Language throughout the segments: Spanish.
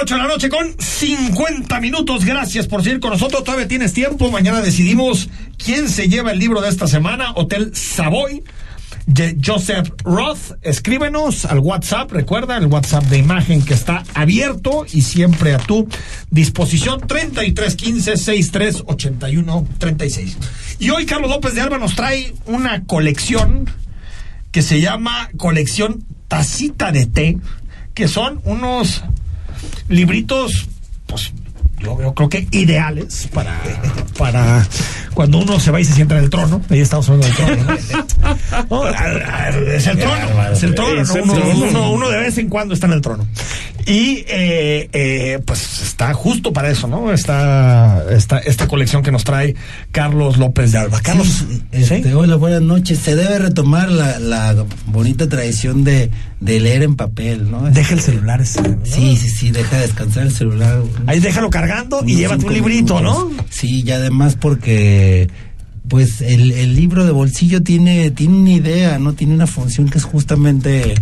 8 de la noche con 50 minutos. Gracias por seguir con nosotros. Todavía tienes tiempo. Mañana decidimos quién se lleva el libro de esta semana. Hotel Savoy. de Joseph Roth, escríbenos al WhatsApp, recuerda el WhatsApp de imagen que está abierto y siempre a tu disposición 3315 6381 36. Y hoy Carlos López de Alba nos trae una colección que se llama colección Tacita de Té, que son unos libritos, pues yo, creo que ideales para, para cuando uno se va y se sienta en el trono. Ahí estamos hablando del trono. ¿no? Es el trono, es el trono. ¿no? Uno, uno- uno de vez en cuando está en el trono. Y eh, eh, pues está justo para eso, ¿no? Está, está esta colección que nos trae Carlos López de Alba. Carlos, Sí, este, Hola, buenas noches. Se debe retomar la, la bonita tradición de, de leer en papel, ¿no? deja el celular ese, ¿no? Sí, sí, sí, deja descansar el celular. Ahí déjalo cargando y unos llévate un librito, ¿no? Sí, y además porque pues el, el libro de bolsillo tiene, tiene una idea, ¿no? Tiene una función que es justamente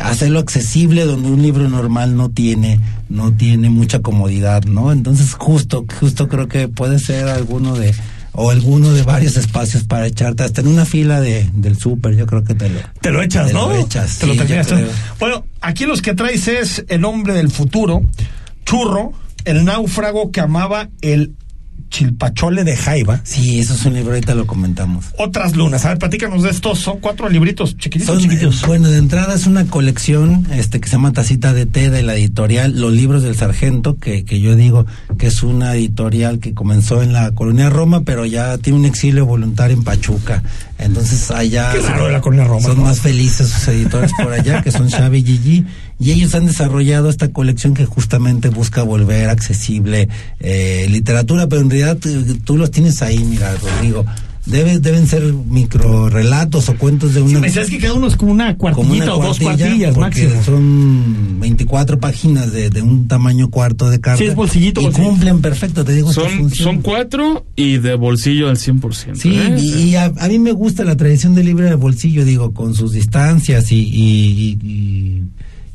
hacerlo accesible donde un libro normal no tiene, no tiene mucha comodidad, ¿no? Entonces justo, justo creo que puede ser alguno de, o alguno de varios espacios para echarte, hasta en una fila de, del súper, yo creo que te lo, Te lo echas, Te ¿no? lo echas, Te lo terminas. Bueno, aquí los que traes es El hombre del futuro, Churro, El náufrago que amaba el chilpachole de Jaiba. Sí, eso es un libro, ahorita lo comentamos. Otras lunas. A ver, platícanos de estos. Son cuatro libritos chiquititos, Son, chiquititos. eh, bueno, de entrada es una colección este que se llama Tacita de Té de la editorial Los Libros del Sargento, que, que yo digo que es una editorial que comenzó en la colonia Roma, pero ya tiene un exilio voluntario en Pachuca. Entonces allá de la Roma, son ¿no? más felices sus editores por allá, que son Xavi y Gigi, y ellos han desarrollado esta colección que justamente busca volver accesible eh, literatura, pero en realidad tú, tú los tienes ahí, mira, Rodrigo. Debe- deben ser micro relatos o cuentos de una Me decías que cada uno es como una como cuartillita una o dos cuartilla, cuartillas máximo. son 24 páginas de, de un tamaño cuarto de carta. Sí, es bolsillito, Y bolsillito. cumplen perfecto, te digo, Son, son cuatro y de bolsillo al 100%. Sí, ¿eh? y, y a, a mí me gusta la tradición del libro de bolsillo, digo, con sus distancias y, y, y-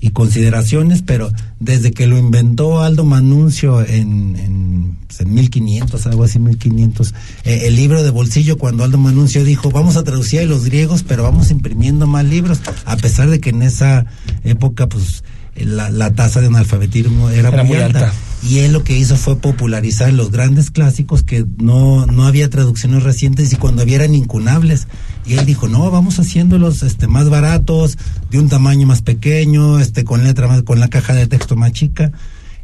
y- consideraciones, pero desde que lo inventó Aldo Manuncio en, en, pues, en 1500, algo así, 1500, eh, el libro de bolsillo, cuando Aldo Manuncio dijo, vamos a traducir a los griegos, pero vamos imprimiendo más libros, a pesar de que en esa época, pues, la, la tasa de analfabetismo era, Era muy, muy alta. alta. Y él lo que hizo fue popularizar los grandes clásicos que no, no había traducciones recientes y cuando había eran incunables. Y él dijo, no, vamos haciéndolos este, más baratos, de un tamaño más pequeño, este, con letra más, con la caja de texto más chica.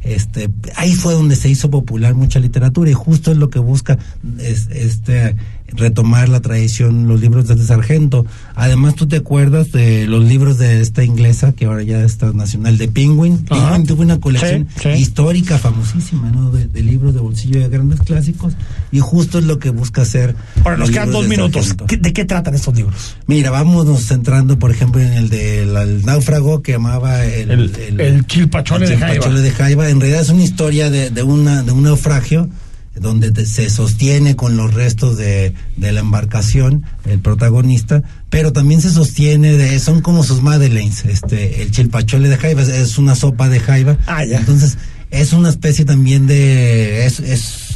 Este, ahí fue donde se hizo popular mucha literatura y justo es lo que busca es, este retomar la tradición, los libros de Sargento. Además, tú te acuerdas de los libros de esta inglesa, que ahora ya está nacional, de Penguin. Ajá. Penguin tuvo una colección Sí, sí. histórica, famosísima, ¿no? De, de libros de bolsillo de grandes clásicos. Y justo es lo que busca hacer. Ahora, nos quedan dos de minutos. Sargento. ¿Qué- ¿De qué tratan estos libros? Mira, vámonos centrando, por ejemplo, en el del el náufrago que amaba el, El- el chilpachole el de Jaiba. chilpachole de Jaiba. En realidad es una historia de, de, una, de un naufragio donde te- se sostiene con los restos de, de la embarcación el protagonista, pero también se sostiene de, son como sus madeleines, este, el chilpachole de Jaiba es, una sopa de Jaiba. Ah, ya. Entonces, es una especie también de, es, es,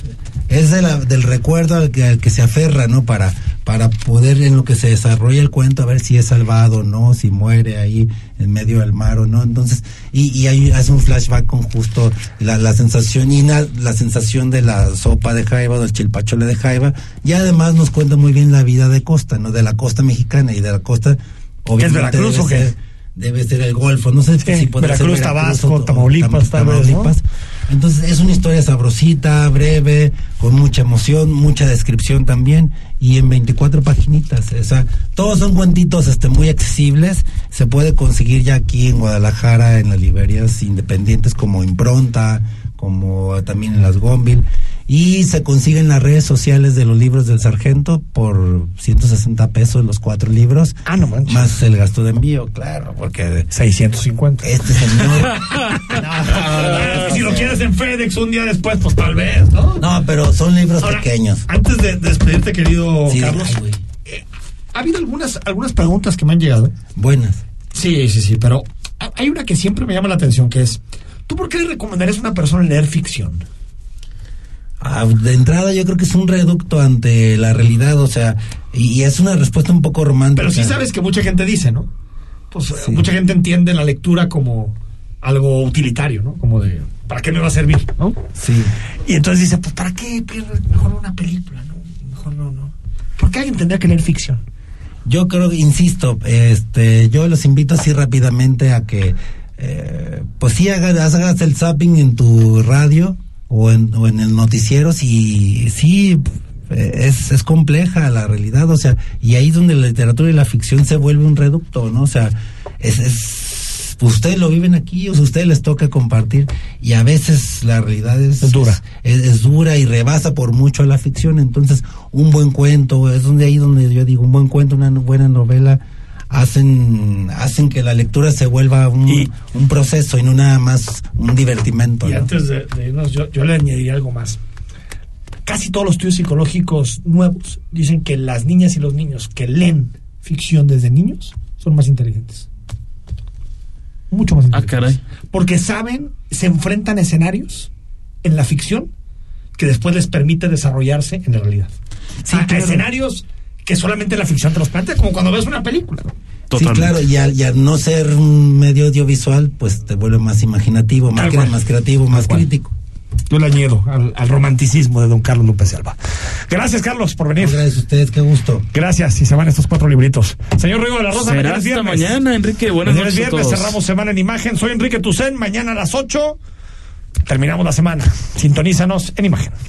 es de la- del recuerdo al que, al que se aferra, ¿no? Para, para poder en lo que se desarrolla el cuento, a ver si es salvado o no, si muere ahí en medio del mar o no. Entonces, y, y ahí hace un flashback con justo la, la sensación y na- la sensación de la sopa de Jaiba, del chilpachole de Jaiba, y además nos cuenta muy bien la vida de costa, ¿no? De la costa mexicana y de la costa, obviamente Veracruz debe o qué? ser- debe ser el Golfo, no sé Sí, si podrá ser Veracruz, Tabasco, o- Tamaulipas. Entonces es una historia sabrosita, breve, con mucha emoción, mucha descripción también y en 24 paginitas. O sea, todos son cuentitos este, muy accesibles. Se puede conseguir ya aquí en Guadalajara en las librerías independientes como Impronta, como también en las Gonville. Y se consigue en las redes sociales de los libros del sargento por 160 pesos los cuatro libros. Ah, no manches. Más el gasto de envío, claro, porque 650. este señor... si lo quieres en FedEx un día después, pues tal vez, ¿no? No, pero son libros Ahora, pequeños. Antes de despedirte, querido Sí, Carlos, ay, eh, ha habido algunas, algunas preguntas que me han llegado. Buenas. Sí, sí, sí, pero ha- hay una que siempre me llama la atención, que es, ¿Tú por qué le recomendarías a una persona leer ficción? Ah, de entrada yo creo que es un reducto ante la realidad, o sea, y, es una respuesta un poco romántica. Pero sí sabes que mucha gente dice, ¿no? Pues eh, Sí. mucha gente entiende la lectura como algo utilitario, ¿no? Como de, ¿para qué me va a servir? ¿no? Sí. Y entonces dice, pues ¿para qué pierdo mejor una película? ¿no? Mejor no, no. ¿Por qué alguien tendría que leer ficción? Yo creo, insisto, este, yo los invito así rápidamente a que, eh, pues sí hagas, hagas el zapping en tu radio o en, o en el noticiero, si sí eh, es, es compleja la realidad, o sea, y ahí es donde la literatura y la ficción se vuelve un reducto, ¿no? O sea, es, es ustedes lo viven aquí, o sea, ustedes les toca compartir y a veces la realidad es, Es dura. es, es dura y rebasa por mucho a la ficción. Entonces, un buen cuento, es donde ahí donde yo digo, un buen cuento, una buena novela, hacen, hacen que la lectura se vuelva un, Y- un proceso y no nada más un divertimento. Y ¿no? antes de, de irnos, yo, yo le añadiría algo más. Casi todos los estudios psicológicos nuevos dicen que las niñas y los niños que leen ficción desde niños son más inteligentes. Mucho más Ah, inteligentes. caray. Porque saben, se enfrentan a escenarios en la ficción que después les permite desarrollarse en la realidad. Sí, a, a claro. escenarios que solamente la ficción te los plantea, como cuando ves una película. Sí, Totalmente. claro, y al, y al no ser un medio audiovisual, pues te vuelve más imaginativo, más, cre- creativo, más crítico. Yo le añado al, al romanticismo de don Carlos López Alba. Gracias, Carlos, por venir. Gracias a ustedes, qué gusto. Gracias, y se van estos cuatro libritos. Señor Rigo de la Rosa, mañana es hasta mañana, Enrique. Buenas Mañana es noches a viernes, todos. cerramos semana en imagen. Soy Enrique Tucen, mañana a las 8 terminamos la semana. Sintonízanos en imagen.